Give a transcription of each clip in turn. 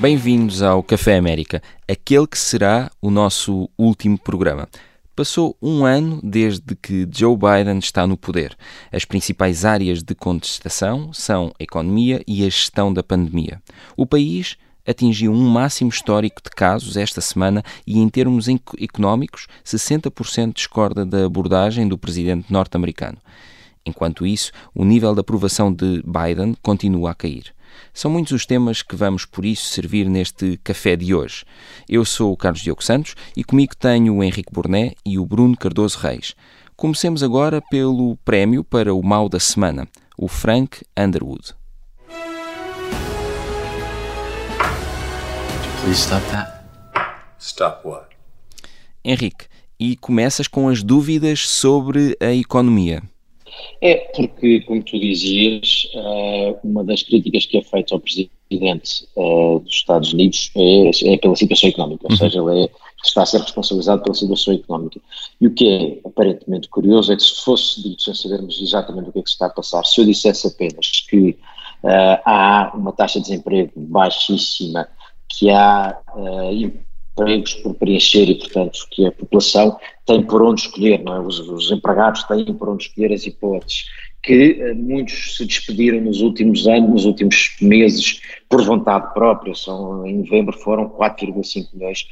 Bem-vindos ao Café América, aquele que será o nosso último programa. Passou um ano desde que Joe Biden está no poder. As principais áreas de contestação são a economia e a gestão da pandemia. O país atingiu um máximo histórico de casos esta semana e, em termos económicos, 60% discorda da abordagem do presidente norte-americano. Enquanto isso, o nível de aprovação de Biden continua a cair. São muitos os temas que vamos, por isso, servir neste café de hoje. Eu sou o Carlos Diogo Santos e comigo tenho o Henrique Borné e o Bruno Cardoso Reis. Comecemos agora pelo prémio para o mal da semana, o Frank Underwood. Please stop that. Stop what? Henrique, e começas com as dúvidas sobre a economia. É, porque, como tu dizias, eh, uma das críticas que é feita ao presidente eh, dos Estados Unidos é, é pela situação económica, ou uhum. seja, ele é, está a ser responsabilizado pela situação económica. E o que é aparentemente curioso é que se fosse dito sem sabermos exatamente o que é que se está a passar, se eu dissesse apenas que uh, há uma taxa de desemprego baixíssima, que há uh, empregos por preencher e, portanto, que a população tem por onde escolher, não é? Os, os empregados têm por onde escolher as hipóteses que uh, muitos se despediram nos últimos anos, nos últimos meses, por vontade própria, são, em novembro foram 4,5 milhões,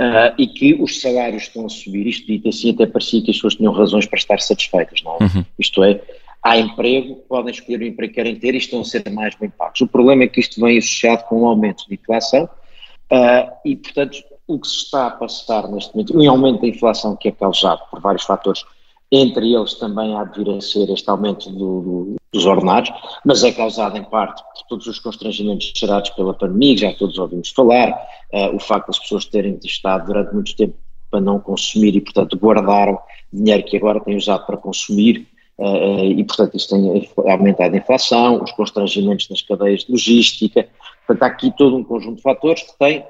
uh, e que os salários estão a subir, isto dito assim até parecia que as pessoas tinham razões para estar satisfeitas, não é? Uhum. Isto é, há emprego, podem escolher o emprego que querem ter e estão a ser mais bem pagos. O problema é que isto vem associado com um aumento de inflação, uh, e portanto o que se está a passar neste momento, um aumento da inflação que é causado por vários fatores, entre eles também há de vir a ser este aumento do, do, dos ordenados, mas é causado em parte por todos os constrangimentos gerados pela pandemia, já todos ouvimos falar, uh, o facto das pessoas terem estado durante muito tempo para não consumir e, portanto, guardaram dinheiro que agora têm usado para consumir, uh, e, portanto, isso tem aumentado a inflação, os constrangimentos nas cadeias de logística, Portanto, há aqui todo um conjunto de fatores que têm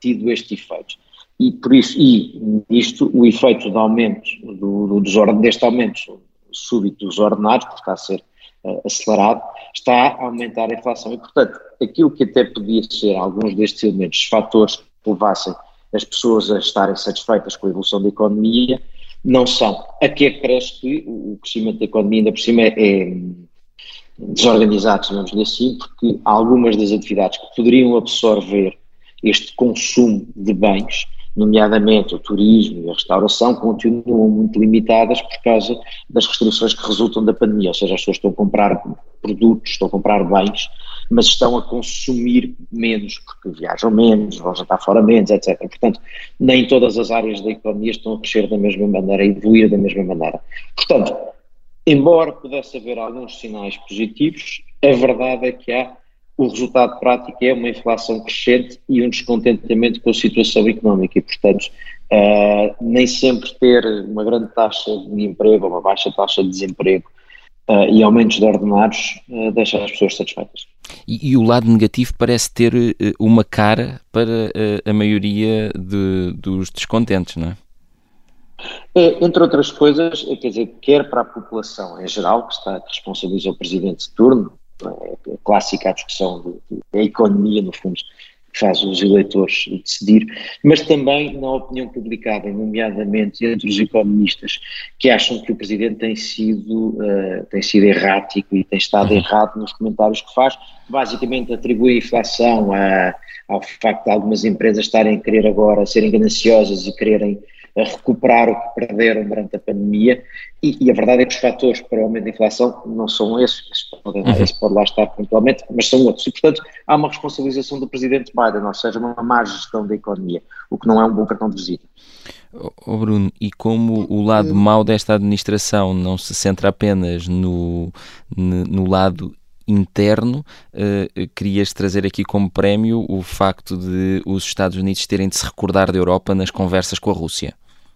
tido este efeito. E por isso, e isto, o efeito do aumento, do, do, deste aumento súbito dos ordenados, que está a ser uh, acelerado, está a aumentar a inflação. E, portanto, aquilo que até podia ser alguns destes elementos, fatores que levassem as pessoas a estarem satisfeitas com a evolução da economia, não são. Aqui acresce que o crescimento da economia, ainda por cima, é, desorganizados, digamos-lhe assim, porque algumas das atividades que poderiam absorver este consumo de bens, nomeadamente o turismo e a restauração, continuam muito limitadas por causa das restrições que resultam da pandemia, ou seja, as pessoas estão a comprar produtos, estão a comprar bens, mas estão a consumir menos, porque viajam menos, vão jantar fora menos, etc. Portanto, nem todas as áreas da economia estão a crescer da mesma maneira, a evoluir da mesma maneira. Portanto, Embora pudesse haver alguns sinais positivos, a verdade é que há o resultado prático é uma inflação crescente e um descontentamento com a situação económica e, portanto, uh, nem sempre ter uma grande taxa de emprego uma baixa taxa de desemprego uh, e aumentos de ordenados uh, deixa as pessoas satisfeitas. E, e, o lado negativo parece ter uma cara para a maioria de, dos descontentes, não é? É, entre outras coisas, é, quer dizer, quer para a população em geral, que está responsabiliza o presidente de turno, é, é clássica a discussão da economia, no fundo, que faz os eleitores decidir, mas também na opinião publicada, nomeadamente entre os economistas, que acham que o presidente tem sido, uh, tem sido errático e tem estado uhum. errado nos comentários que faz, basicamente atribui a inflação a, ao facto de algumas empresas estarem a querer agora, serem gananciosas e quererem a recuperar o que perderam durante a pandemia e, e, a verdade é que os fatores para o aumento da inflação não são esses, esse pode, uhum. esse pode lá estar pontualmente, mas são outros. E, portanto, há uma responsabilização do presidente Biden, ou seja, uma má gestão da economia, o que não é um bom cartão de visita. Oh Bruno, e como o lado mau desta administração não se centra apenas no, no lado interno, uh, querias trazer aqui como prémio o facto de os Estados Unidos terem de se recordar da Europa nas conversas com a Rússia.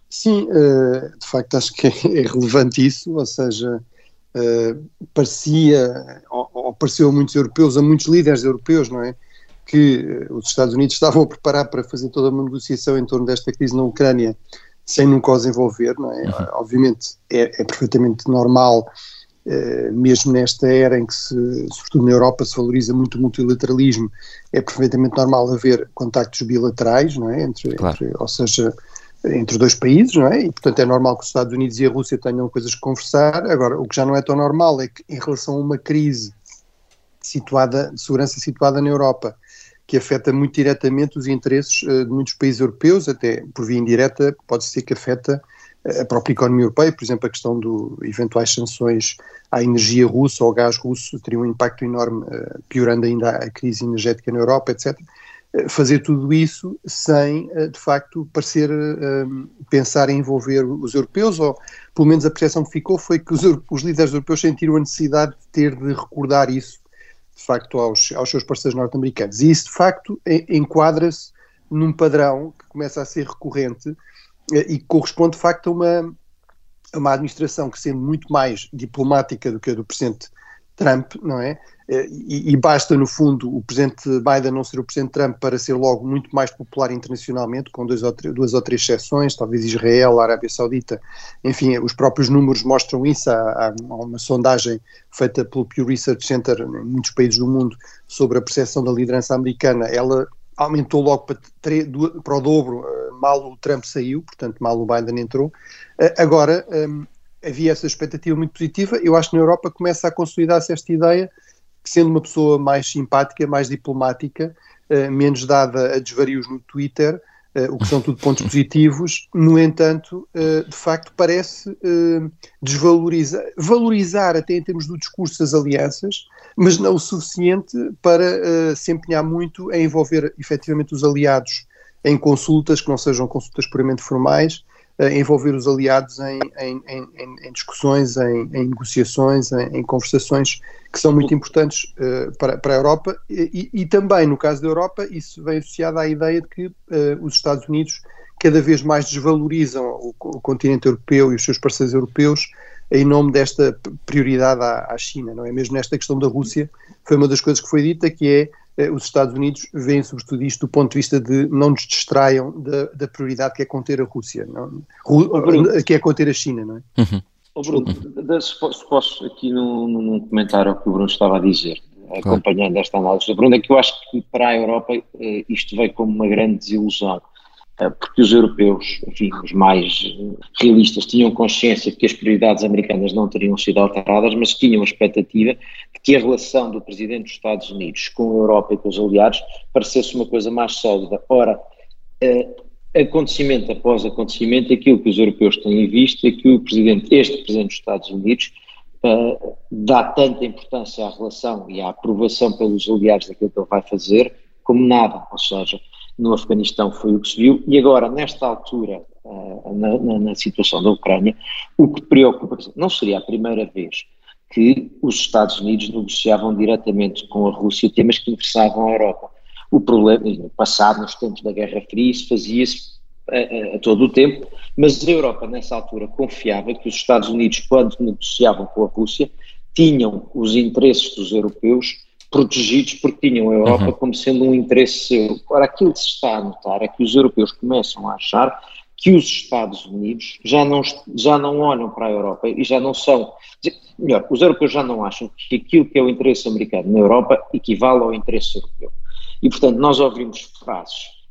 Sim, uh, de facto acho que é relevante isso, ou seja, uh, parecia, ou, ou, pareceu a muitos europeus, a muitos líderes europeus, não é? Que os Estados Unidos estavam a preparar para fazer toda uma negociação em torno desta crise na Ucrânia sem nunca os envolver, não é? Uhum. Obviamente é, é, perfeitamente normal eh, mesmo nesta era em que, se, sobretudo na Europa, se valoriza muito o multilateralismo, é perfeitamente normal haver contactos bilaterais, não é? Entre, claro. entre, ou seja, entre dois países, não é? E, portanto, é normal que os Estados Unidos e a Rússia tenham coisas que conversar. Agora, o que já não é tão normal é que, em relação a uma crise situada, de segurança situada na Europa, que afeta muito diretamente os interesses uh, de muitos países europeus, até por via indireta, pode ser que afeta a própria economia europeia, por exemplo, a questão de eventuais sanções à energia russa ou ao gás russo teria um impacto enorme, eh, piorando ainda a crise energética na Europa, etc. Eh, fazer tudo isso sem, eh, de facto, parecer pensar em envolver os europeus, ou pelo menos a percepção que ficou foi que os, os líderes europeus sentiram a necessidade de ter de recordar isso, de facto, aos, aos seus parceiros norte-americanos. E isso, de facto, enquadra-se num padrão que começa a ser recorrente e corresponde de facto a uma, a uma administração que sendo muito mais diplomática do que a do presidente Trump, não é? E, e, basta, no fundo, o presidente Biden não ser o presidente Trump para ser logo muito mais popular internacionalmente, com dois ou duas ou três exceções, talvez Israel, Arábia Saudita, enfim, os próprios números mostram isso. Há, há uma sondagem feita pelo Pew Research Center em muitos países do mundo sobre a percepção da liderança americana. Ela aumentou logo para, para o dobro, eh, mal o Trump saiu, portanto, mal o Biden entrou. Eh, agora, um, havia essa expectativa muito positiva. Eu acho que na Europa começa a consolidar-se esta ideia que, sendo uma pessoa mais simpática, mais diplomática, uh, menos dada a desvarios no Twitter, o que são tudo pontos positivos, no entanto, uh, de facto, parece uh, desvalorizar, valorizar até em termos do discurso as alianças, mas não o suficiente para se empenhar muito em envolver efetivamente os aliados em consultas que não sejam consultas puramente formais, envolver os aliados em, em, em, em discussões, em, negociações, em, conversações que são muito importantes uh, para, para a Europa e, e, também, no caso da Europa, isso vem associado à ideia de que uh, os Estados Unidos cada vez mais desvalorizam o, o, continente europeu e os seus parceiros europeus em nome desta prioridade à, à, China, não é? Mesmo nesta questão da Rússia, foi uma das coisas que foi dita, que é os Estados Unidos veem sobretudo isto do ponto de vista de não nos distraiam da, da prioridade que é conter a Rússia, não? Ru, que é conter a China, não é? Uhum. Oh, Bruno, se posso aqui num, num comentário ao que o Bruno estava a dizer, acompanhando esta análise. Bruno, é que eu acho que para a Europa eh, isto veio como uma grande desilusão, eh, porque os europeus, enfim, os mais realistas, tinham consciência de que as prioridades americanas não teriam sido alteradas, mas tinham a expectativa de que a relação do Presidente dos Estados Unidos com a Europa e com os aliados parecesse uma coisa mais sólida. Ora, eh, acontecimento após acontecimento, aquilo que os europeus têm visto é que o presidente, este presidente dos Estados Unidos, uh, dá tanta importância à relação e à aprovação pelos aliados daquilo que ele vai fazer, como nada. Ou seja, no Afeganistão foi o que se viu, e agora, nesta altura, uh, na, na, na, situação da Ucrânia, o que preocupa, não seria a primeira vez que os Estados Unidos negociavam diretamente com a Rússia temas que interessavam a Europa. O problema, no passado, nos tempos da Guerra Fria, isso fazia-se a, a, a, todo o tempo, mas a Europa, nessa altura, confiava que os Estados Unidos, quando negociavam com a Rússia, tinham os interesses dos europeus protegidos porque tinham a Europa uhum. como sendo um interesse seu. Ora, aquilo que se está a notar é que os europeus começam a achar que os Estados Unidos já não, já não olham para a Europa e já não são. Melhor, os europeus já não acham que aquilo que é o interesse americano na Europa equivale ao interesse europeu. E, portanto, nós ouvimos frases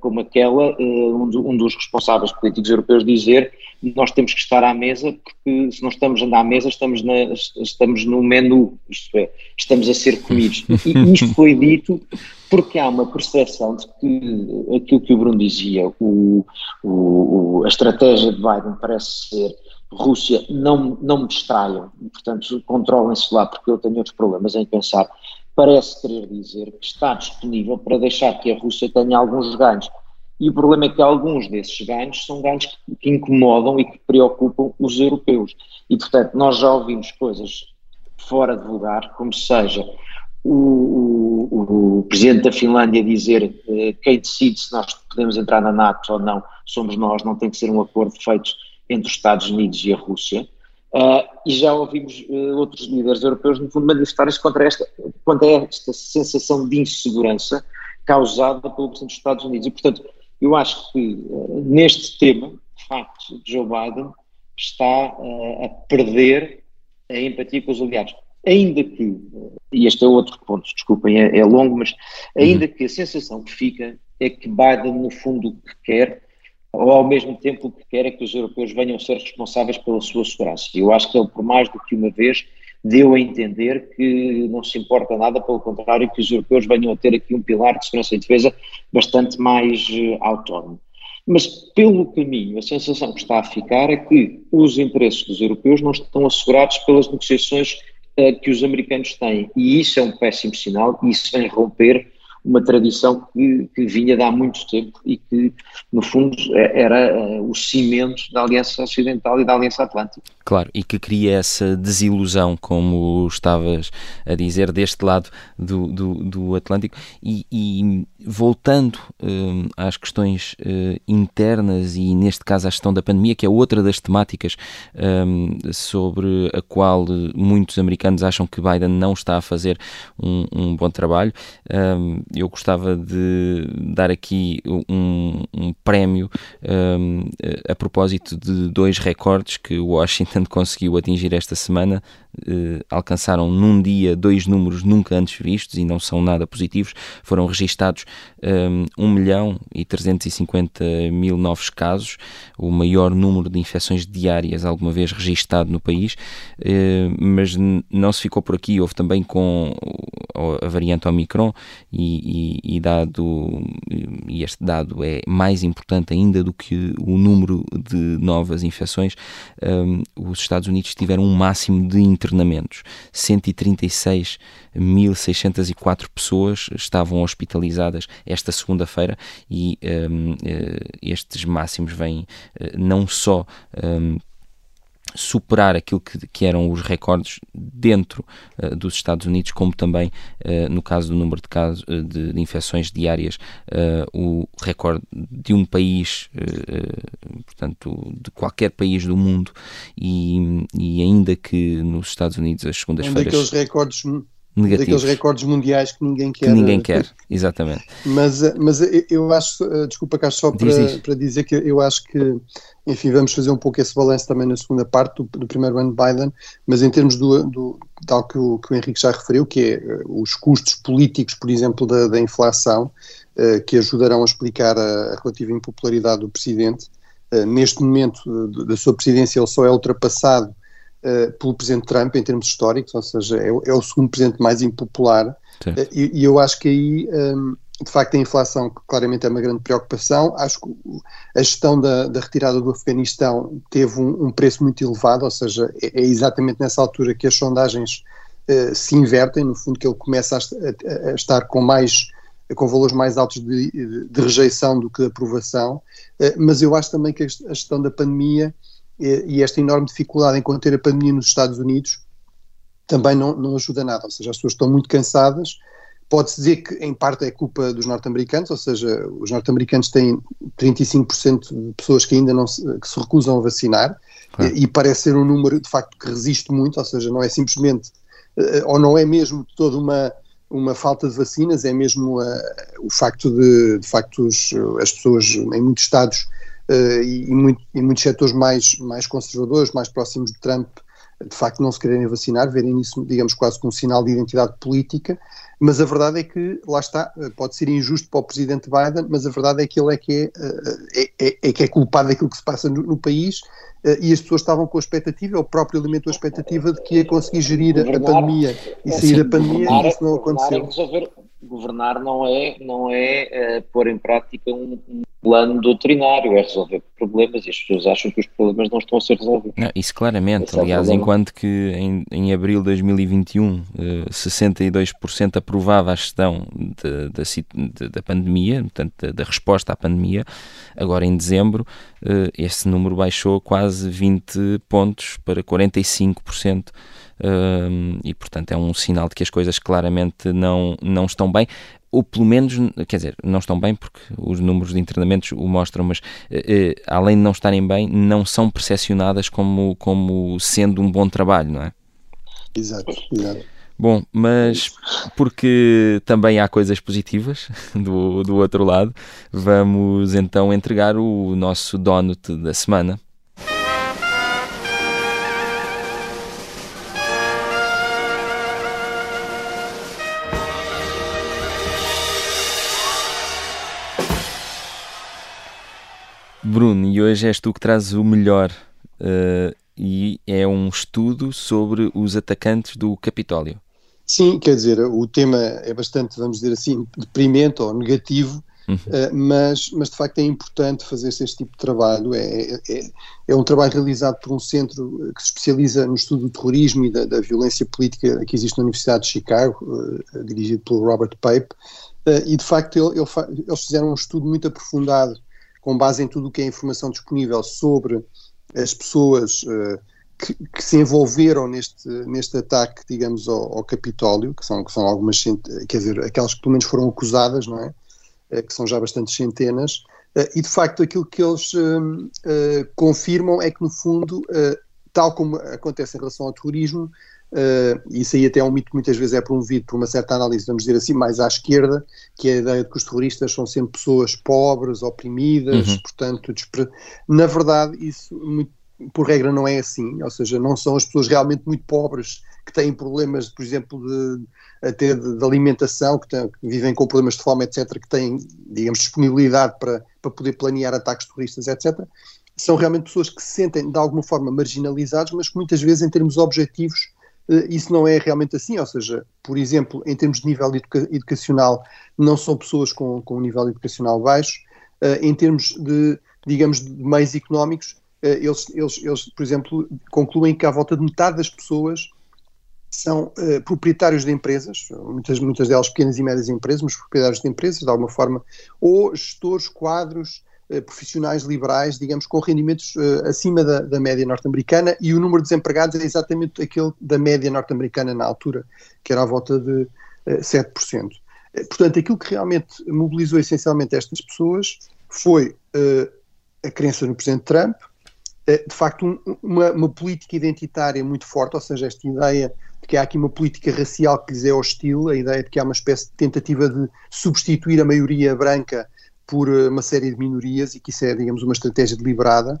como aquela, do, um, dos responsáveis políticos europeus dizer nós temos que estar à mesa porque se não estamos à mesa estamos, na, estamos no menu, isto é, estamos a ser comidos. E isto foi dito porque há uma percepção de que aquilo que o Bruno dizia, o, o, a estratégia de Biden parece ser Rússia, não, não me distraiam, portanto controlem-se lá porque eu tenho outros problemas em pensar parece querer dizer que está disponível para deixar que a Rússia tenha alguns ganhos. E o problema é que alguns desses ganhos são ganhos que, incomodam e que preocupam os europeus. E, portanto, nós já ouvimos coisas fora de lugar, como seja o, o, o presidente da Finlândia dizer eh, quem decide se nós podemos entrar na NATO ou não somos nós, não tem que ser um acordo feito entre os Estados Unidos e a Rússia. Uh, e já ouvimos uh, outros líderes europeus, no fundo, manifestarem-se contra esta, contra esta sensação de insegurança causada pelo Presidente dos Estados Unidos. E, portanto, eu acho que uh, neste tema, de facto, Joe Biden está a perder a empatia com os aliados. Ainda que, e este é outro ponto, desculpem, é, é longo, mas ainda uhum. que a sensação que fica é que Biden, no fundo, o que quer, ou ao mesmo tempo o que quer é que os europeus venham a ser responsáveis pela sua segurança. Eu acho que ele, por mais do que uma vez, deu a entender que não se importa nada, pelo contrário, que os europeus venham a ter aqui um pilar de segurança e defesa bastante mais uh, autónomo. Mas, pelo caminho, a sensação que está a ficar é que os interesses dos europeus não estão assegurados pelas negociações uh, que os americanos têm. E isso é um péssimo sinal, e isso vem romper uma tradição que, que, vinha de há muito tempo e que, no fundo, é, era uh, o cimento da Aliança Ocidental e da Aliança Atlântica. Claro, e que cria essa desilusão, como estavas a dizer, deste lado do, do, do Atlântico. E, e voltando uh, às questões uh, internas e, neste caso, à gestão da pandemia, que é outra das temáticas sobre a qual muitos americanos acham que Biden não está a fazer um, um bom trabalho eu gostava de dar aqui um, um prémio um, a propósito de dois recordes que o Washington conseguiu atingir esta semana. Uh, alcançaram num dia dois números nunca antes vistos e não são nada positivos. Foram registados um, 1 milhão e 350 mil novos casos, o maior número de infecções diárias alguma vez registado no país, uh, mas não se ficou por aqui. Houve também com a variante Omicron e, e, e, dado, e este dado é mais importante ainda do que o número de novas infecções, um, os Estados Unidos tiveram um máximo de internamentos. 136.604 pessoas estavam hospitalizadas esta segunda-feira e um, eh, estes máximos vêm eh, não só um, superar aquilo que, que, eram os recordes dentro uh, dos Estados Unidos, como também uh, no caso do número de casos uh, de, de, infecções diárias, o recorde de um país, portanto, de qualquer país do mundo, e, e ainda que nos Estados Unidos as segundas-feiras. Um daqueles recordes negativos. Daqueles recordes mundiais que ninguém quer. Que ninguém quer, exatamente. Mas, mas eu acho, desculpa cá só para, diz, diz. para dizer que eu acho que enfim, vamos fazer um pouco esse balanço também na segunda parte do, do primeiro ano de Biden, mas em termos do, do tal que o, que o Henrique já referiu, que é os custos políticos, por exemplo, da, da inflação, que ajudarão a explicar a, relativa impopularidade do presidente. Neste momento da sua presidência, ele só é ultrapassado uh, pelo presidente Trump em termos históricos, ou seja, é, é o segundo presidente mais impopular. Uh, e, e, eu acho que aí. Um, de facto, a inflação claramente é uma grande preocupação. Acho que a gestão da, da retirada do Afeganistão teve um, um, preço muito elevado, ou seja, é, é exatamente nessa altura que as sondagens uh, se invertem, no fundo, que ele começa a, a, estar com mais com valores mais altos de, de, de rejeição do que de aprovação, mas eu acho também que a gestão da pandemia e, e esta enorme dificuldade em conter a pandemia nos Estados Unidos também não, não ajuda nada, ou seja, as pessoas estão muito cansadas, Pode-se dizer que, em parte, é culpa dos norte-americanos, ou seja, os norte-americanos têm 35% de pessoas que ainda não se, que se recusam a vacinar, e, e, parece ser um número, de facto, que resiste muito, ou seja, não é simplesmente, uh, ou não é mesmo toda uma, uma falta de vacinas, é mesmo uh, o facto de, de facto, os, as pessoas em muitos estados uh, e, e, muito, em muitos setores mais, mais conservadores, mais próximos de Trump, de facto não se quererem vacinar, verem isso, digamos, quase como um sinal de identidade política, mas a verdade é que, lá está, pode ser injusto para o presidente Biden, mas a verdade é que ele é que é, eh, é, é, é que é culpado daquilo que se passa no, no, país eh, e as pessoas estavam com a expectativa, o próprio alimentou a expectativa de que ia conseguir gerir a pandemia e sair da pandemia e isso não aconteceu. Governar não é, não é uh, pôr em prática um, um plano doutrinário, é resolver problemas e as pessoas acham que os problemas não estão a ser resolvidos. Não, isso claramente, Esse aliás, é enquanto que em, em abril de 2021 uh, 62% aprovava a gestão de, de, da pandemia, portanto, da, da, resposta à pandemia, agora em dezembro uh, esse número baixou quase 20 pontos para 45%. Uh, e portanto é um sinal de que as coisas claramente não, não estão bem ou pelo menos, quer dizer, não estão bem porque os números de internamentos o mostram, mas eh, eh, além de não estarem bem, não são percepcionadas como, como sendo um bom trabalho, não é? Exato, exato. Bom, mas porque também há coisas positivas do, do outro lado, vamos então entregar o nosso donut da semana. Bruno, e hoje és tu que trazes o melhor uh, e é um estudo sobre os atacantes do Capitólio. Sim, quer dizer, o tema é bastante, vamos dizer assim, deprimente ou negativo, Uhum. Uh, mas, mas de facto é importante fazer este tipo de trabalho. É, é, é, um trabalho realizado por um centro que se especializa no estudo do terrorismo e da, da violência política que existe na Universidade de Chicago, uh, dirigido pelo Robert Pape, uh, e de facto ele, ele, eles fizeram um estudo muito aprofundado, com base em tudo o que é informação disponível sobre as pessoas que, que, se envolveram neste, neste ataque, digamos, ao, ao Capitólio, que são, que são algumas, quer dizer, aquelas que pelo menos foram acusadas, não é? Eh, que são já bastantes centenas, eh, e de facto aquilo que eles eh, confirmam é que no fundo, tal como acontece em relação ao terrorismo, Uh, isso aí até é um mito que muitas vezes é promovido por uma certa análise, vamos dizer assim, mais à esquerda, que é a ideia de que os terroristas são sempre pessoas pobres, oprimidas, uhum. portanto, despre... na verdade, isso muito, por regra não é assim, ou seja, não são as pessoas realmente muito pobres que têm problemas, por exemplo, de, até de, de alimentação, que, têm, que, vivem com problemas de fome, etc., que têm, digamos, disponibilidade para, para poder planear ataques terroristas, etc., são realmente pessoas que se sentem de alguma forma marginalizados, mas que muitas vezes, em termos objetivos, isso não é realmente assim. Ou seja, por exemplo, em termos de nível educa educacional, não são pessoas com, com um nível educacional baixo. Eh, em termos de, digamos, de meios económicos, eh, eles, eles, eles, por exemplo, concluem que à volta de metade das pessoas são uh, proprietários de empresas, muitas, muitas delas pequenas e médias empresas, mas proprietários de empresas, de alguma forma, ou gestores, quadros, profissionais liberais, digamos, com rendimentos uh, acima da, da média norte-americana, e o número de desempregados é exatamente aquele da média norte-americana na altura, que era à volta de uh, 7%. Portanto, aquilo que realmente mobilizou essencialmente estas pessoas foi a crença no Presidente Trump, de facto, um, uma, uma, política identitária muito forte, ou seja, esta ideia de que há aqui uma política racial que lhes é hostil, a ideia de que há uma espécie de tentativa de substituir a maioria branca por eh, uma série de minorias e que isso é, digamos, uma estratégia deliberada.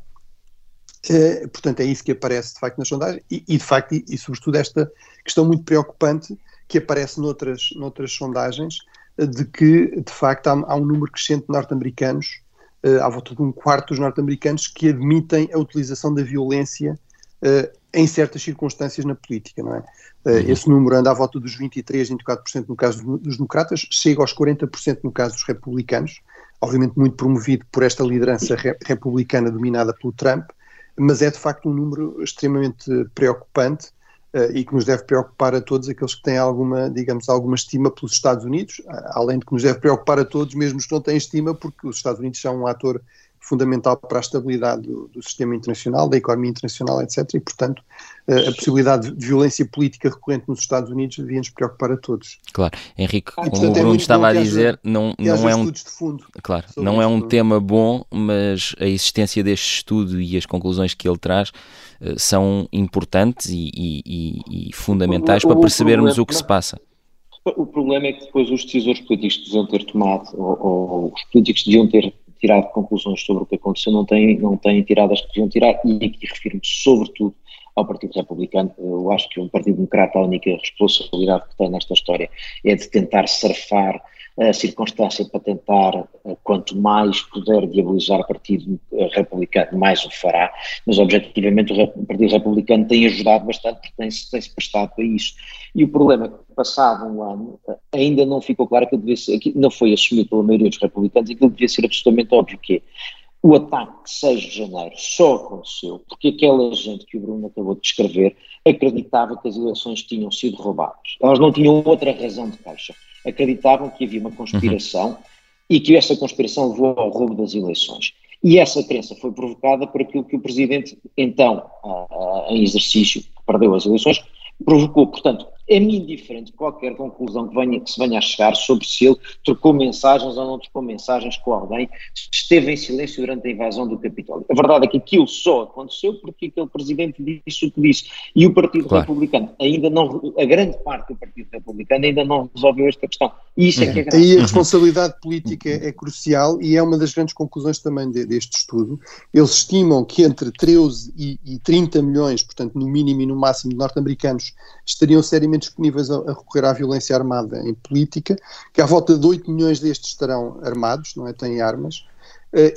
Uh, portanto, é isso que aparece de facto nas sondagens e, e de facto, e, e, sobretudo esta questão muito preocupante que aparece noutras, noutras sondagens, uh, de que de facto há, há um número crescente de norte-americanos, uh, à volta de um quarto dos norte-americanos, que admitem a utilização da violência em certas circunstâncias na política, não é? Uhum. Esse número anda à volta dos 23, 24% no caso dos democratas, chega aos 40% no caso dos republicanos, obviamente muito promovido por esta liderança re republicana dominada pelo Trump, mas é de facto um número extremamente preocupante uh, e que nos deve preocupar a todos aqueles que têm alguma, digamos, alguma estima pelos Estados Unidos, além de que nos deve preocupar a todos, mesmo os que não têm estima, porque os Estados Unidos são um ator fundamental para a estabilidade do, do, sistema internacional, da economia internacional, etc. E, portanto, eh, a possibilidade de violência política recorrente nos Estados Unidos devia nos preocupar a todos. Claro, Henrique, ah, como o é Bruno é estava a dizer, não, não é um claro, não é um tema bom, mas a existência deste estudo e as conclusões que ele traz uh, são importantes e, e, e fundamentais o, para percebermos o, o que se passa. O problema é que depois os decisores políticos deviam ter tomado, ou, ou os políticos deviam ter tirado conclusões sobre o que aconteceu, não têm, não têm tirado as que deviam tirar, e aqui refiro-me sobretudo ao Partido Republicano. Eu acho que o Partido Democrata, a única responsabilidade que tem nesta história é de tentar surfar a circunstância para tentar, eh, quanto mais puder diabolizar o Partido Republicano, mais o fará, mas objetivamente o Partido Republicano tem ajudado bastante porque tem-se tem prestado para isso. E o problema é que, passado um ano, eh, ainda não ficou claro que devia ser, não foi assumido pela maioria dos republicanos aquilo devia ser absolutamente óbvio que é, o ataque de 6 de janeiro só aconteceu porque aquela gente que o Bruno acabou de descrever acreditava que as eleições tinham sido roubadas. Elas não tinham outra razão de caixa acreditavam que havia uma conspiração uhum. e que essa conspiração levou ao roubo das eleições. E essa crença foi provocada por aquilo que o Presidente, então, em exercício, que perdeu as eleições, provocou. Portanto, é-me indiferente qualquer conclusão que, venha, que se venha a chegar sobre se ele trocou mensagens ou não trocou mensagens com alguém, esteve em silêncio durante a invasão do Capitólio. A verdade é que aquilo só aconteceu porque aquele presidente disse o que disse. E o Partido claro. Republicano ainda não, a grande parte do Partido Republicano ainda não resolveu esta questão. E isso é que é grave. Aí a responsabilidade política é crucial e é uma das grandes conclusões também de, deste estudo. Eles estimam que entre 13 e, e 30 milhões, portanto no mínimo e no máximo de norte-americanos, estariam seriamente disponíveis a, a, recorrer à violência armada em política, que à volta de 8 milhões destes estarão armados, não é? Têm armas.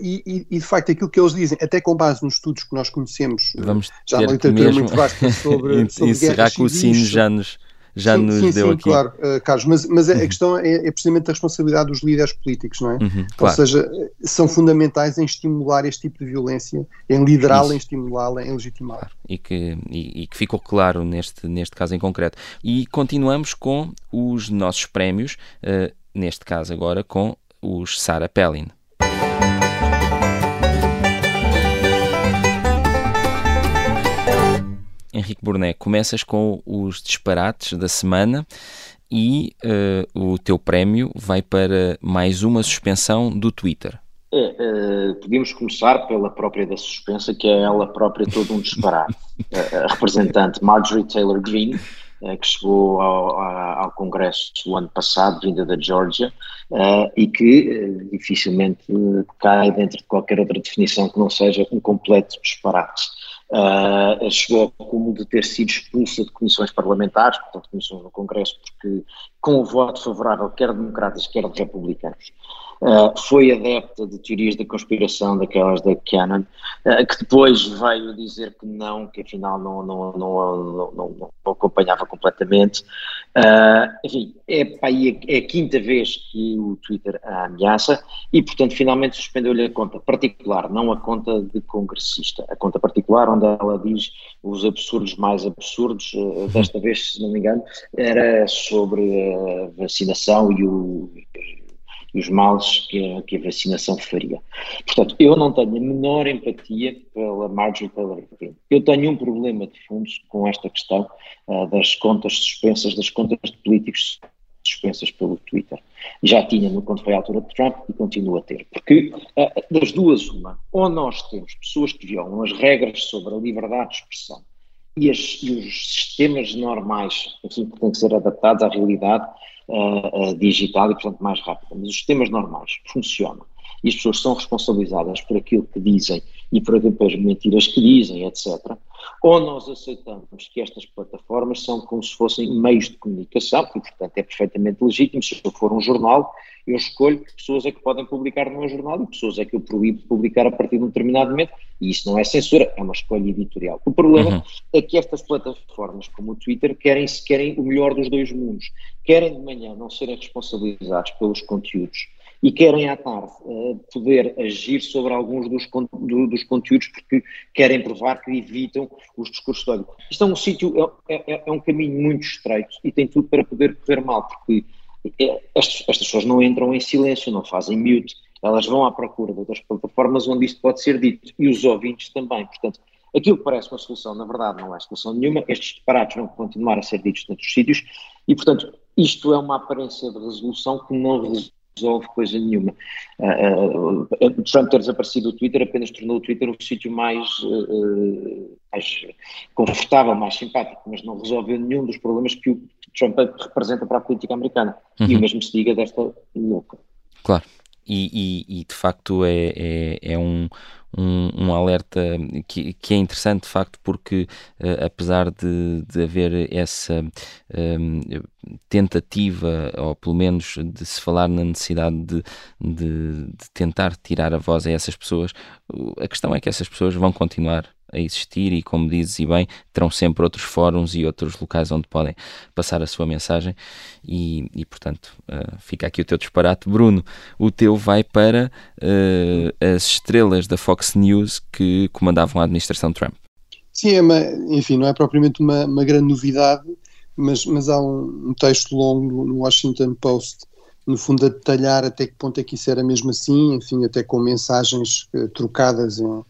e, e, e, de facto aquilo que eles dizem, até com base nos estudos que nós conhecemos, Vamos já uma literatura muito vasta sobre, sobre o sino já sim, nos sim, deu sim, aqui. claro, uh, Carlos, mas, mas uhum. a questão é, é, precisamente a responsabilidade dos líderes políticos, não é? Uhum, Ou claro. seja, são fundamentais em estimular este tipo de violência, em liderá-la, em estimulá-la, em legitimá-la. Claro. E, que, e, e que ficou claro neste, neste caso em concreto. E continuamos com os nossos prémios, uh, neste caso agora com os Sarah Palin. Henrique Burné, começas com os disparates da semana e uh, o teu prémio vai para mais uma suspensão do Twitter. É, uh, podíamos começar pela própria da suspensa, que é ela própria todo um disparate. a, a representante Marjorie Taylor Greene, uh, que chegou ao, ao, Congresso o ano passado, vinda da Georgia, uh, e que dificilmente cai dentro de qualquer outra definição que não seja um completo disparate. Uh, chegou ao cúmulo de ter sido expulsa de comissões parlamentares, portanto, comissões no Congresso, porque com o voto favorável, quer de democratas, quer de republicanos. Uh, foi adepta de teorias da conspiração, daquelas da Cannon, uh, que depois veio dizer que não, que afinal não, não, não, não, acompanhava completamente. Uh, enfim, é, pá, é, a quinta vez que o Twitter a ameaça e, portanto, finalmente suspendeu-lhe a conta particular, não a conta de congressista, a conta particular onde ela diz os absurdos mais absurdos, desta vez, se não me engano, era sobre a vacinação e o os males que a, que a, vacinação faria. Portanto, eu não tenho a menor empatia pela Marjorie Taylor Greene. Eu tenho um problema de fundo com esta questão uh, das contas suspensas, das contas de políticos suspensas pelo Twitter. Já tinha no quando foi a altura de Trump e continua a ter. Porque uh, das duas, uma, ou nós temos pessoas que violam as regras sobre a liberdade de expressão e, as, e os sistemas normais, enfim, que têm que ser adaptados à realidade, Uh, uh, digital e, portanto, mais rápida. Mas os sistemas normais funcionam e as pessoas são responsabilizadas por aquilo que dizem e por as mentiras que dizem, etc. Ou nós aceitamos que estas plataformas são como se fossem meios de comunicação, e, portanto, é perfeitamente legítimo. Se eu for um jornal, eu escolho que pessoas é que podem publicar no meu jornal e pessoas é que eu proíbo de publicar a partir de um determinado momento, e isso não é censura, é uma escolha editorial. O problema uhum. é que estas plataformas, como o Twitter, querem, querem o melhor dos dois mundos. Querem de manhã não serem responsabilizados pelos conteúdos e querem à tarde uh, poder agir sobre alguns dos, do, dos conteúdos porque querem provar que evitam os discursos de ódio. Isto é um sítio, é, é, é, um caminho muito estreito e tem tudo para poder correr mal, porque estas, estas pessoas não entram em silêncio, não fazem mute, elas vão à procura de outras plataformas onde isto pode ser dito e os ouvintes também. Portanto, aquilo que parece uma solução, na verdade, não é solução nenhuma. Estes disparates vão continuar a ser ditos noutros sítios e, portanto, isto é uma aparência de resolução que não resolve coisa nenhuma. Uh, uh, Trump ter desaparecido do Twitter apenas tornou o Twitter o sítio mais, uh, mais confortável, mais simpático, mas não resolveu nenhum dos problemas que o Trump representa para a política americana. Uhum. E o mesmo se diga desta louca. Claro. E, e, e, de facto é, é, é um, um, um, alerta que, que, é interessante de facto porque uh, apesar de, de haver essa um, tentativa ou pelo menos de se falar na necessidade de, de, de tentar tirar a voz a essas pessoas a questão é que essas pessoas vão continuar a existir e, como dizes e bem, terão sempre outros fóruns e outros locais onde podem passar a sua mensagem e, e portanto, uh, fica aqui o teu disparate. Bruno, o teu vai para uh, as estrelas da Fox News que comandavam a administração Trump. Sim, é uma, enfim, não é propriamente uma, uma grande novidade, mas, mas há um, um texto longo no Washington Post no fundo a detalhar até que ponto é que isso era mesmo assim, enfim, até com mensagens uh, trocadas em,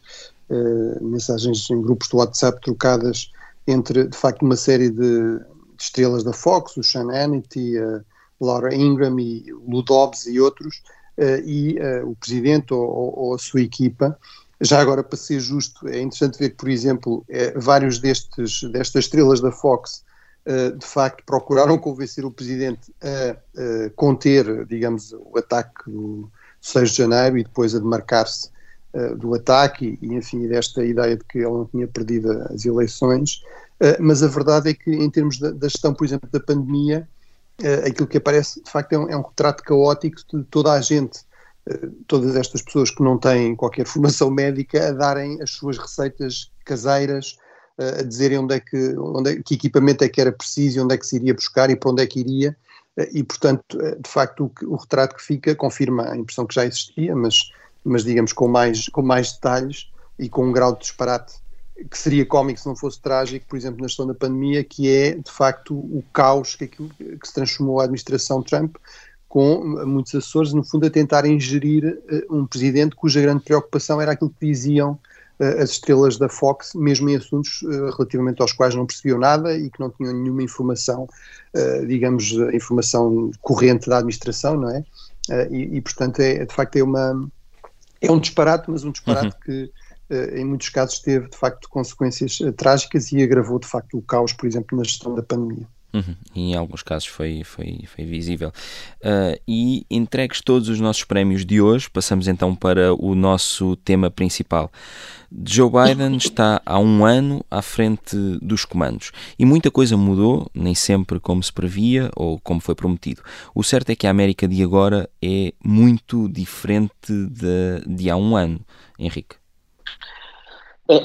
mensagens em grupos de WhatsApp trocadas entre, de facto, uma série de, estrelas da Fox, o Sean Hannity, a Laura Ingram e Lou Dobbs e outros, uh, e uh, o presidente ou, ou, a sua equipa. Já agora, para ser justo, é interessante ver que, por exemplo, vários destes, destas estrelas da Fox de facto procuraram convencer o presidente a, a conter, digamos, o ataque do 6 de janeiro e depois a demarcar-se do ataque e, enfim, desta ideia de que ele não tinha perdido as eleições. Uh, mas a verdade é que, em termos da, gestão, por exemplo, da pandemia, uh, aquilo que aparece, de facto, é um, é um retrato caótico de toda a gente todas estas pessoas que não têm qualquer formação médica a darem as suas receitas caseiras, a dizerem onde é que, onde é, que equipamento é que era preciso, onde é que se iria buscar e para onde é que iria. E, portanto, de facto, o, o retrato que fica confirma a impressão que já existia, mas, mas digamos com mais, com mais detalhes e com um grau de disparate que seria cómico se não fosse trágico, por exemplo, na gestão da pandemia, que é, de facto, o caos que, aquilo, que se transformou a administração Trump, com muitos assessores, no fundo, a tentarem gerir uh, um presidente cuja grande preocupação era aquilo que diziam uh, as estrelas da Fox, mesmo em assuntos uh, relativamente aos quais não percebiam nada e que não tinham nenhuma informação, digamos, informação corrente da administração, não é? E, e, portanto, é, de facto, é, uma, é um disparate, mas um disparate uhum. que em muitos casos teve de facto consequências trágicas e agravou de facto o caos, por exemplo, na gestão da pandemia. Uhum. em alguns casos foi, foi, foi visível. Uh, e entregues todos os nossos prémios de hoje, passamos então para o nosso tema principal. Joe Biden está há um ano à frente dos comandos e muita coisa mudou, nem sempre como se previa ou como foi prometido. O certo é que a América de agora é muito diferente de, de há um ano, Henrique.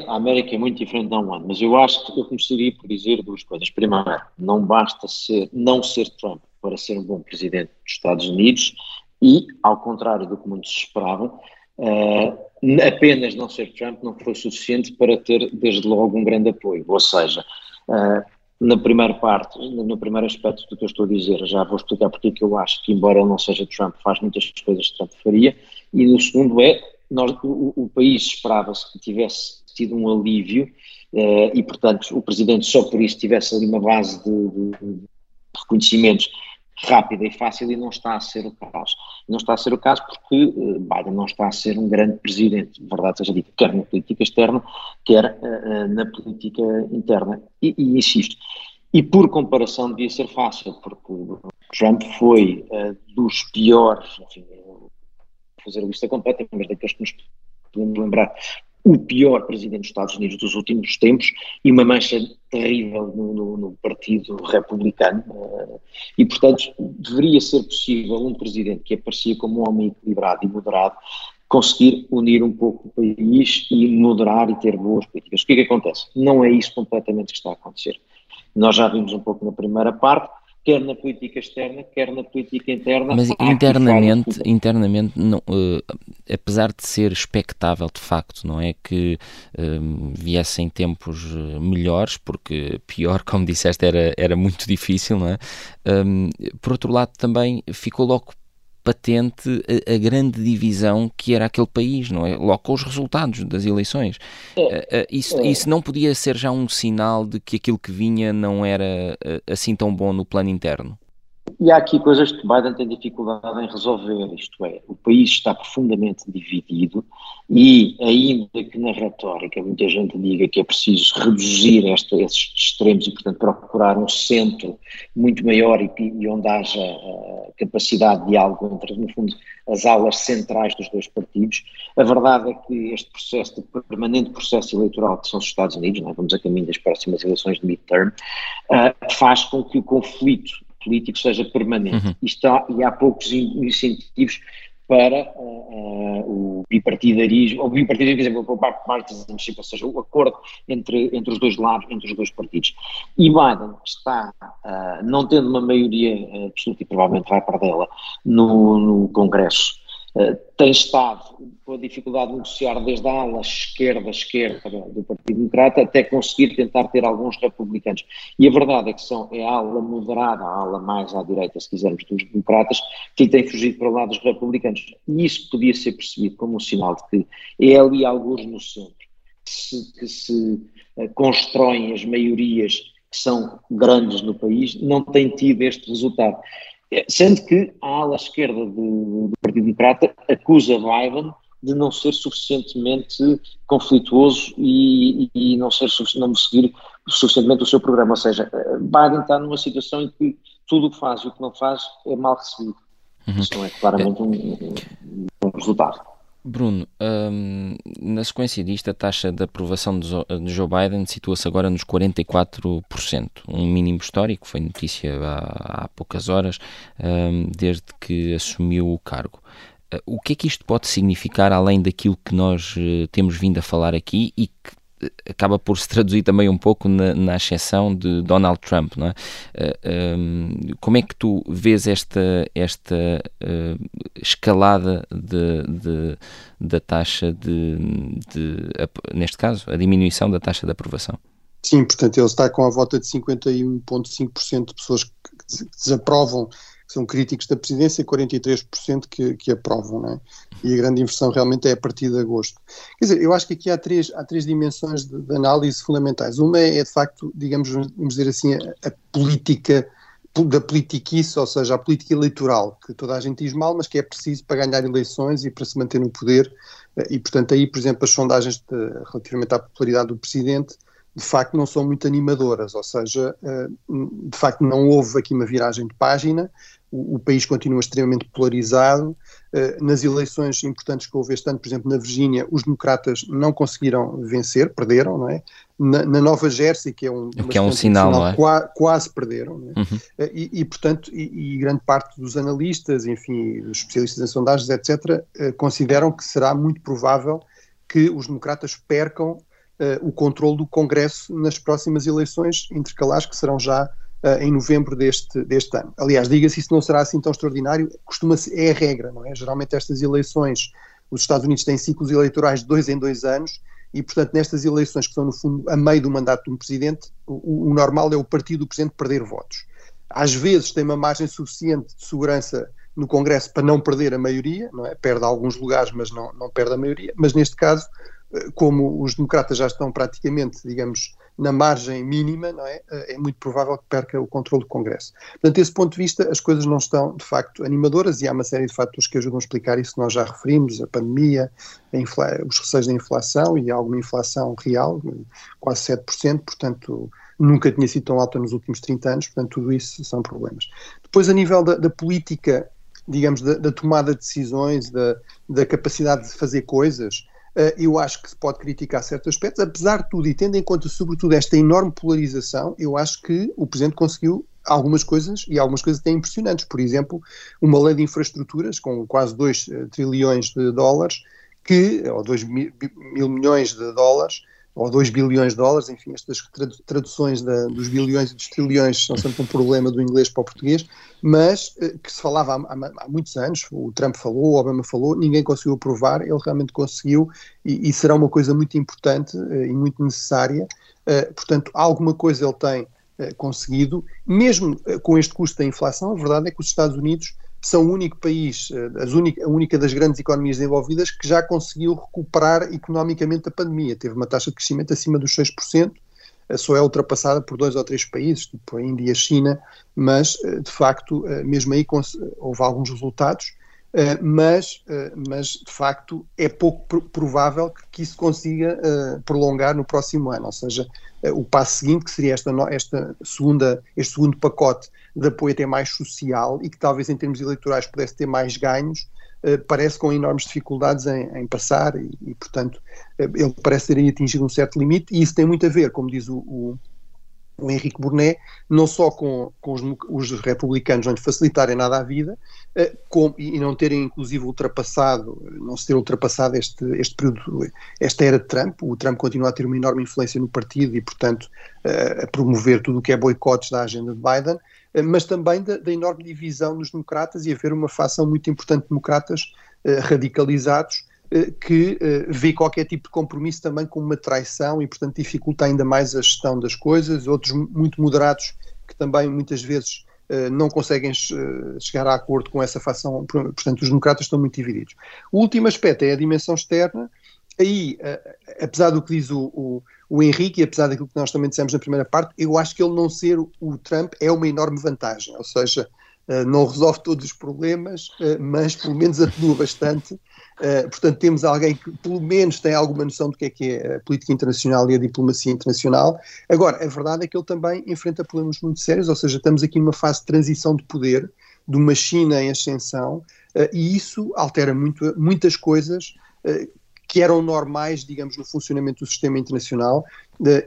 A América é muito diferente um ano, mas eu acho que eu começaria por dizer duas coisas. Primeiro, não basta ser, não ser Trump para ser um bom presidente dos Estados Unidos e, ao contrário do que muitos esperavam, uh, apenas não ser Trump não foi suficiente para ter, desde logo, um grande apoio. Ou seja, uh, na primeira parte, no primeiro aspecto do que eu estou a dizer, já vou explicar porque é que eu acho que, embora ele não seja Trump, faz muitas coisas que Trump faria, e no segundo é, nós, o, o país esperava-se que tivesse tido um alívio uh, e, portanto, o Presidente só por isso tivesse ali uma base de, de, de reconhecimentos rápida e fácil e não está a ser o caso. Não está a ser o caso porque uh, Biden não está a ser um grande presidente, verdade seja dita, quer na política externa, quer uh, na política interna. E, e, insisto, e por comparação devia ser fácil, porque Trump foi uh, dos piores, enfim, fazer a lista completa, mas daqueles que nos podemos lembrar, o pior presidente dos Estados Unidos dos últimos tempos e uma mancha terrível no, no, no Partido Republicano. Uh, e, portanto, deveria ser possível um presidente que aparecia como um homem equilibrado e moderado conseguir unir um pouco o país e moderar e ter boas políticas. O que é que acontece? Não é isso completamente que está a acontecer. Nós já vimos um pouco na primeira parte, quer na política externa, quer na política interna. Mas internamente, internamente não, uh, apesar de ser expectável de facto, não é que uh, viessem tempos eh, melhores, porque pior, como disseste, era, era muito difícil, não é? Um, por outro lado, também ficou logo patente a, a, grande divisão que era aquele país, não é? Logo com os resultados das eleições. É, isso, é. isso não podia ser já um sinal de que aquilo que vinha não era assim tão bom no plano interno? E há aqui coisas que Biden tem dificuldade em resolver, isto é, o país está profundamente dividido e, ainda que na retórica muita gente diga que é preciso reduzir esta, esses extremos e, portanto, procurar um centro muito maior e, e onde haja uh, capacidade de diálogo entre, no fundo, as aulas centrais dos dois partidos, a verdade é que este processo, de permanente processo eleitoral que são os Estados Unidos, é? vamos a caminho das próximas eleições de midterm, uh, faz com que o conflito político seja permanente. Uhum. E, está, e há poucos incentivos para uh, uh, o bipartidarismo, ou bipartidarismo, por exemplo, o bipartisanship, ou seja, o acordo entre, entre os dois lados, entre os dois partidos. E Biden está, uh, não tendo uma maioria absoluta, e provavelmente vai perdê-la, no, no Congresso, eh, tem estado com a dificuldade de negociar desde a ala esquerda, esquerda do Partido Democrata até conseguir tentar ter alguns republicanos. E a verdade é que são, é a ala moderada, a ala mais à direita, se quisermos, dos democratas, que tem fugido para lado dos republicanos. E isso podia ser percebido como um sinal de que é ali alguns no centro que se, que se uh, constroem as maiorias que são grandes no país, não tem tido este resultado. É, sendo que a ala esquerda do, do Partido Democrata acusa Biden de não ser suficientemente conflituoso e, e não, ser, não seguir suficientemente o seu programa. Ou seja, Biden está numa situação em que tudo o que faz e o que não faz é mal recebido. Uhum. Isso não é claramente um, um, um resultado. Bruno, um, na sequência disto, a taxa de aprovação de Joe Biden situa-se agora nos 44%, um mínimo histórico, foi notícia há, há poucas horas, um, desde que assumiu o cargo. o que é que isto pode significar além daquilo que nós temos vindo a falar aqui e que acaba por se traduzir também um pouco na, na exceção de Donald Trump, não é? Uh, um, como é que tu vês esta, esta uh, escalada de, de, da taxa de, de, neste caso, a diminuição da taxa de aprovação? Sim, portanto, ele está com a volta de 51,5% de pessoas que desaprovam são críticos da presidência, 43% que, que aprovam, é? E a grande inversão realmente é a partir de agosto. Quer dizer, eu acho que aqui há três, há três dimensões de, de análise fundamentais. Uma é, é, de facto, digamos, vamos dizer assim, a, a política da politiquice, ou seja, a política eleitoral, que toda a gente diz mal, mas que é preciso para ganhar eleições e para se manter no poder. E, portanto, aí, por exemplo, as sondagens de, relativamente à popularidade do presidente de facto não são muito animadoras, ou seja, eh, de facto não houve aqui uma viragem de página, o, país continua extremamente polarizado. Eh, nas eleições importantes que houve este ano, por exemplo, na Virgínia, os democratas não conseguiram vencer, perderam, não é? Na, na Nova Jersey, que é um, que é um sinal, não é? Quase, quase perderam, é? uhum. Eh, e, e, portanto, e, e, grande parte dos analistas, enfim, dos especialistas em sondagens, etc., consideram que será muito provável que os democratas percam uh, o controle do Congresso nas próximas eleições intercalares, que serão já uh, em novembro deste, deste ano. Aliás, diga-se, isso não será assim tão extraordinário, costuma é a regra, não é? Geralmente estas eleições, os Estados Unidos têm ciclos eleitorais de dois em dois anos, e, portanto, nestas eleições que são, no fundo, a meio do mandato de um presidente, o, o normal é o partido do presidente perder votos. Às vezes tem uma margem suficiente de segurança no Congresso para não perder a maioria, não é? Perde alguns lugares, mas não, não perde a maioria. Mas neste caso, como os democratas já estão praticamente, digamos, na margem mínima, não é? É muito provável que perca o controle do Congresso. Portanto, desse ponto de vista, as coisas não estão, de facto, animadoras e há uma série de fatores que ajudam a explicar isso nós já referimos, a pandemia, a os receios da inflação e alguma inflação real, quase 7%, portanto, nunca tinha sido tão alta nos últimos 30 anos, portanto, tudo isso são problemas. Depois, a nível da, da política, digamos, da, da, tomada de decisões, da, da capacidade de fazer coisas, eu acho que se pode criticar certos aspectos, apesar de tudo, e tendo em conta, sobretudo, esta enorme polarização, eu acho que o Presidente conseguiu algumas coisas, e algumas coisas até impressionantes. Por exemplo, uma lei de infraestruturas com quase 2 uh, trilhões de dólares, que, ou 2 mil, mil milhões de dólares, ou 2 bilhões de dólares, enfim, estas traduções da, dos bilhões e dos trilhões são sempre um problema do inglês para o português, mas eh, que se falava há, há, há, muitos anos, o Trump falou, o Obama falou, ninguém conseguiu aprovar, ele realmente conseguiu e, e será uma coisa muito importante eh, e muito necessária. Eh, portanto, alguma coisa ele tem conseguido, mesmo com este custo da inflação, a verdade é que os Estados Unidos são o único país, eh, a única das grandes economias desenvolvidas que já conseguiu recuperar economicamente a pandemia. Teve uma taxa de crescimento acima dos 6%, eh, só é ultrapassada por dois ou três países, tipo a Índia e a China, mas eh, de facto, mesmo aí houve alguns resultados, mas, mas de facto é pouco provável que isso consiga prolongar no próximo ano, ou seja, o passo seguinte, que seria esta, esta segunda, este segundo pacote de apoio até mais social e que talvez em termos eleitorais pudesse ter mais ganhos, parece com enormes dificuldades em, em passar e, e portanto, ele parece ter atingido um certo limite e isso tem muito a ver, como diz o, o, o Henrique Burnet, não só com, com os, os, republicanos não lhe facilitarem nada a vida uh, com, e não terem inclusive ultrapassado, não se ter ultrapassado este, este período, esta era de Trump, o Trump continua a ter uma enorme influência no partido e portanto a promover tudo o que é boicotes da agenda de Biden, eh, mas também da, da, enorme divisão nos democratas e haver uma facção muito importante de democratas eh, radicalizados eh, que vê qualquer tipo de compromisso também como uma traição e, portanto, dificulta ainda mais a gestão das coisas. Outros muito moderados que também muitas vezes não conseguem chegar a acordo com essa facção, portanto, os democratas estão muito divididos. O último aspecto é a dimensão externa. Aí, apesar do que diz o, o o Henrique, apesar daquilo que nós também dissemos na primeira parte, eu acho que ele não ser o Trump é uma enorme vantagem, ou seja, não resolve todos os problemas, mas pelo menos atenua bastante. Uh, portanto, temos alguém que pelo menos tem alguma noção do que é que é a política internacional e a diplomacia internacional. Agora, a verdade é que ele também enfrenta problemas muito sérios, ou seja, estamos aqui numa fase de transição de poder, de uma China em ascensão, e isso altera muito, muitas coisas que eram normais, digamos, no funcionamento do sistema internacional,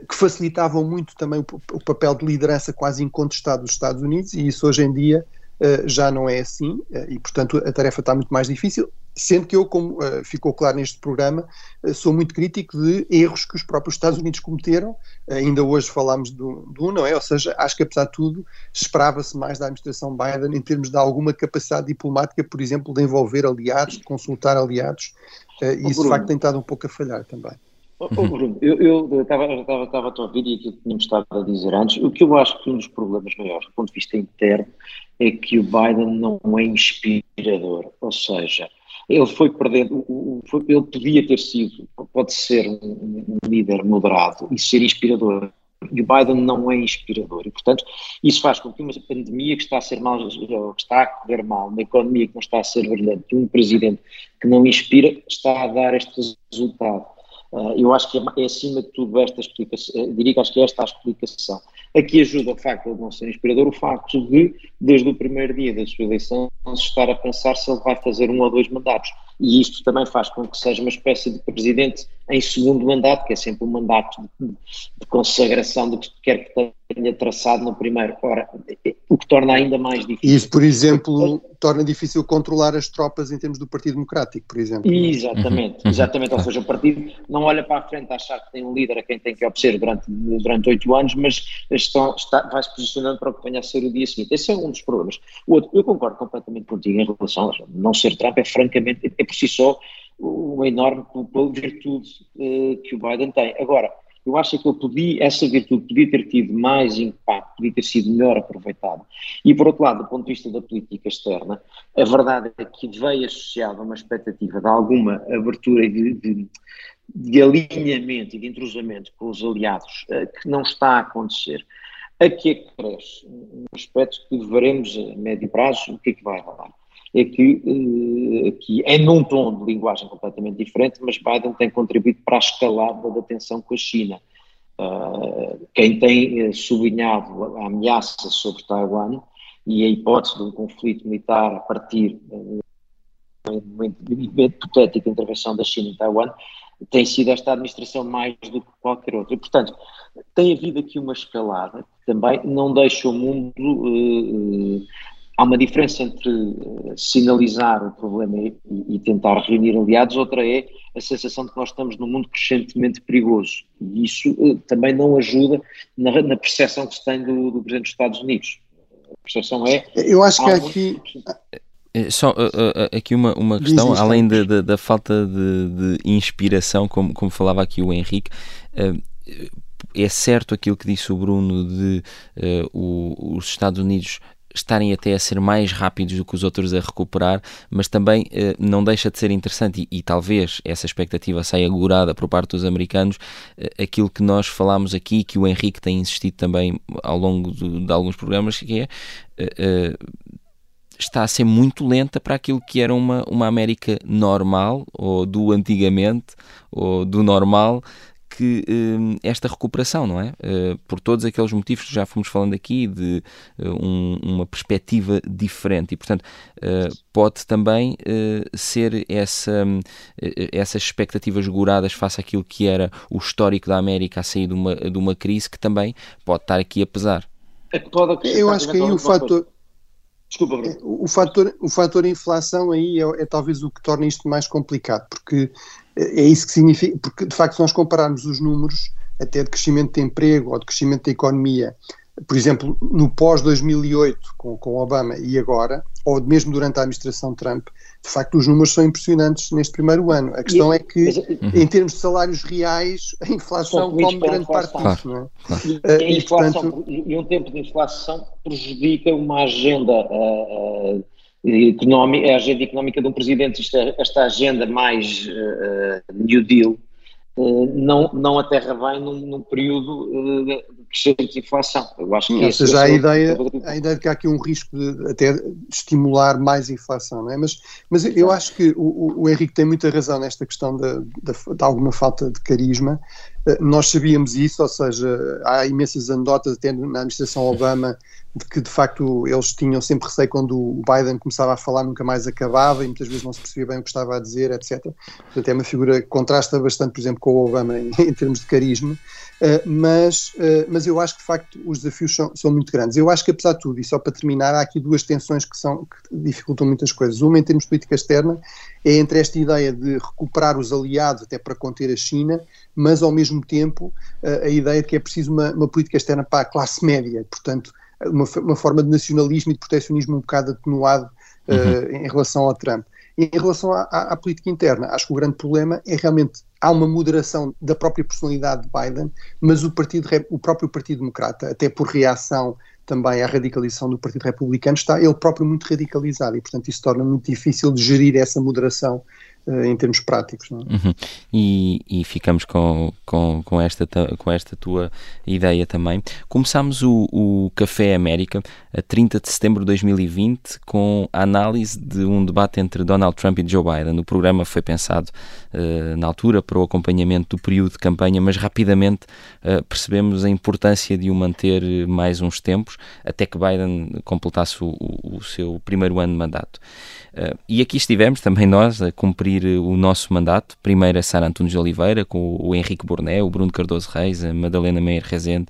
que facilitavam muito também o, papel de liderança quase incontestado dos Estados Unidos, e isso hoje em dia eh, já não é assim, eh, e portanto a tarefa está muito mais difícil. Sendo que eu, como uh, ficou claro neste programa, uh, sou muito crítico de erros que os próprios Estados Unidos cometeram. Uh, ainda hoje falámos do, do, não é? Ou seja, acho que apesar de tudo, esperava-se mais da administração Biden em termos de alguma capacidade diplomática, por exemplo, de envolver aliados, de consultar aliados, e isso de facto tem estado um pouco a falhar também. Oh, Bruno, eu estava a ouvir e aquilo que tínhamos estado a dizer antes. O que eu acho que um dos problemas maiores do ponto de vista interno é que o Biden não é inspirador. Ou seja, ele foi perdendo, ele podia ter sido, pode ser um, líder moderado e ser inspirador. E o Biden não é inspirador. E, portanto, isso faz com que uma pandemia que está a ser mal, que está a correr mal, uma economia que não está a ser brilhante, um presidente que não inspira, está a dar este resultado. Uh, eu acho que é, é, acima de tudo esta explicação, eh, diria que acho que é esta a explicação. Aqui ajuda o facto de não ser inspirador, o facto de, desde o primeiro dia da sua eleição, estar a pensar se ele vai fazer um ou dois mandatos. E isto também faz com que seja uma espécie de presidente em segundo mandato, que é sempre um mandato de, de consagração do que quer que tenha traçado no primeiro. Ora, o que torna ainda mais difícil. Isso, por exemplo, torna difícil controlar as tropas em termos do Partido Democrático, por exemplo. Exatamente, uhum. exatamente. Ou seja, o partido não olha para a frente a achar que tem um líder a quem tem que obedecer durante, durante oito anos, mas estão, está, vai se posicionando para o que venha a ser o dia seguinte. Esse é um dos problemas. O outro, eu concordo completamente contigo em relação a não ser Trump, é francamente, é por si só uma enorme virtude uh, que o Biden tem. Agora, eu acho que ele podia, essa virtude podia ter tido mais impacto, podia ter sido melhor aproveitada. E por outro lado, do ponto de vista da política externa, a verdade é que veio associada a uma expectativa de alguma abertura de, de, de alinhamento e de entrosamento com os aliados, uh, que não está a acontecer. Aqui é que cresce um aspecto que veremos a médio prazo o que é que vai rolar é que uh, aqui é num tom de linguagem completamente diferente, mas Biden tem contribuído para a escalada da tensão com a China. Uh, quem tem uh, sublinhado a ameaça sobre Taiwan e a hipótese de um conflito militar a partir uh, uma hipotética intervenção da China em Taiwan tem sido esta administração mais do que qualquer outra. E, portanto, tem havido aqui uma escalada que também não deixa o mundo há uma diferença entre uh, sinalizar o problema e, e, tentar reunir aliados, outra é a sensação de que nós estamos num mundo crescentemente perigoso. E isso uh, também não ajuda na, na percepção que se tem do, do, Presidente dos Estados Unidos. A percepção é. Eu acho que aqui. Eh, só uh, aqui uma, uma questão, além da, da, da falta de, de, inspiração, como, como falava aqui o Henrique, é certo aquilo que disse o Bruno de o, os Estados Unidos estarem até a ser mais rápidos do que os outros a recuperar, mas também eh, não deixa de ser interessante e, e, talvez essa expectativa saia agorada por parte dos americanos, eh, aquilo que nós falámos aqui, que o Henrique tem insistido também ao longo de, de alguns programas, que é eh, está a ser muito lenta para aquilo que era uma, uma América normal, ou do antigamente, ou do normal, que uh, esta recuperação, não é? Uh, por todos aqueles motivos que já fomos falando aqui, de uh, um, uma perspectiva diferente. E, portanto, pode também ser essa, essas expectativas goradas face àquilo que era o histórico da América a sair de uma, de uma crise que também pode estar aqui a pesar. É que pode Eu acho que aí o fator. Desculpa, Bruno. O fator, o fator inflação aí é, é, talvez o que torna isto mais complicado, porque é isso que significa, porque de facto se nós compararmos os números até de crescimento de emprego ou de crescimento da economia, por exemplo, no pós-2008 com, com Obama e agora, ou mesmo durante a administração Trump, de facto os números são impressionantes neste primeiro ano. A questão e, é que, mas, em termos de salários reais, a inflação come grande parte disso, não é? E, uh, e, inflação, portanto, e, um tempo de inflação prejudica uma agenda uh, uh, económica, é a agenda económica de um presidente, esta, esta agenda mais uh, New Deal, uh, não, não aterra bem num, num período uh, crescente de inflação. Eu acho que Ou seja, a, é ideia, a ideia de que há aqui um risco de até estimular mais inflação, não é? Mas, mas eu acho que o, o Henrique tem muita razão nesta questão de, de, de alguma falta de carisma. Nós sabíamos isso, ou seja, há imensas anedotas até na administração Obama de que de facto eles tinham sempre receio quando o Biden começava a falar, nunca mais acabava e muitas vezes não se percebia bem o que estava a dizer, etc. Portanto, é uma figura que contrasta bastante, por exemplo, com o Obama em, em termos de carisma. Uh, mas, uh, mas eu acho que de facto os desafios são, são, muito grandes. Eu acho que apesar de tudo, e só para terminar, há aqui duas tensões que, são, que dificultam muitas coisas. Uma em termos de política externa é entre esta ideia de recuperar os aliados até para conter a China, mas ao mesmo tempo a, a ideia de que é preciso uma, uma, política externa para a classe média, portanto uma, uma forma de nacionalismo e de protecionismo um bocado atenuado uhum. uh, em relação ao Trump. Em relação à, à, à, política interna, acho que o grande problema é realmente há uma moderação da própria personalidade de Biden, mas o, partido, o próprio Partido Democrata, até por reação também à radicalização do Partido Republicano, está ele próprio muito radicalizado e, portanto, isso torna muito difícil de gerir essa moderação em termos práticos. É? Uhum. E, e, ficamos com, com, com, esta, com esta tua ideia também. Começámos o, o Café América a 30 de setembro de 2020 com a análise de um debate entre Donald Trump e Joe Biden. O programa foi pensado uh, na altura para o acompanhamento do período de campanha, mas rapidamente uh, percebemos a importância de o manter mais uns tempos até que Biden completasse o, o, o seu primeiro ano de mandato. Uh, e aqui estivemos também nós a cumprir o nosso mandato. Primeiro a Sara Antunes de Oliveira, com o Henrique Borné, o Bruno Cardoso Reis, a Madalena Meir Rezende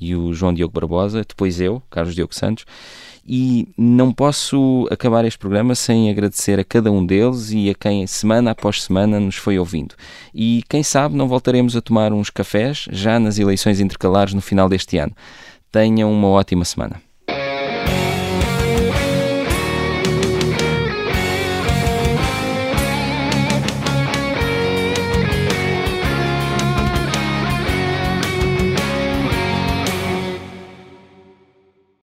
e o João Diogo Barbosa. Depois eu, Carlos Diogo Santos. E não posso acabar este programa sem agradecer a cada um deles e a quem semana após semana nos foi ouvindo. E quem sabe não voltaremos a tomar uns cafés já nas eleições intercalares no final deste ano. Tenham uma ótima semana.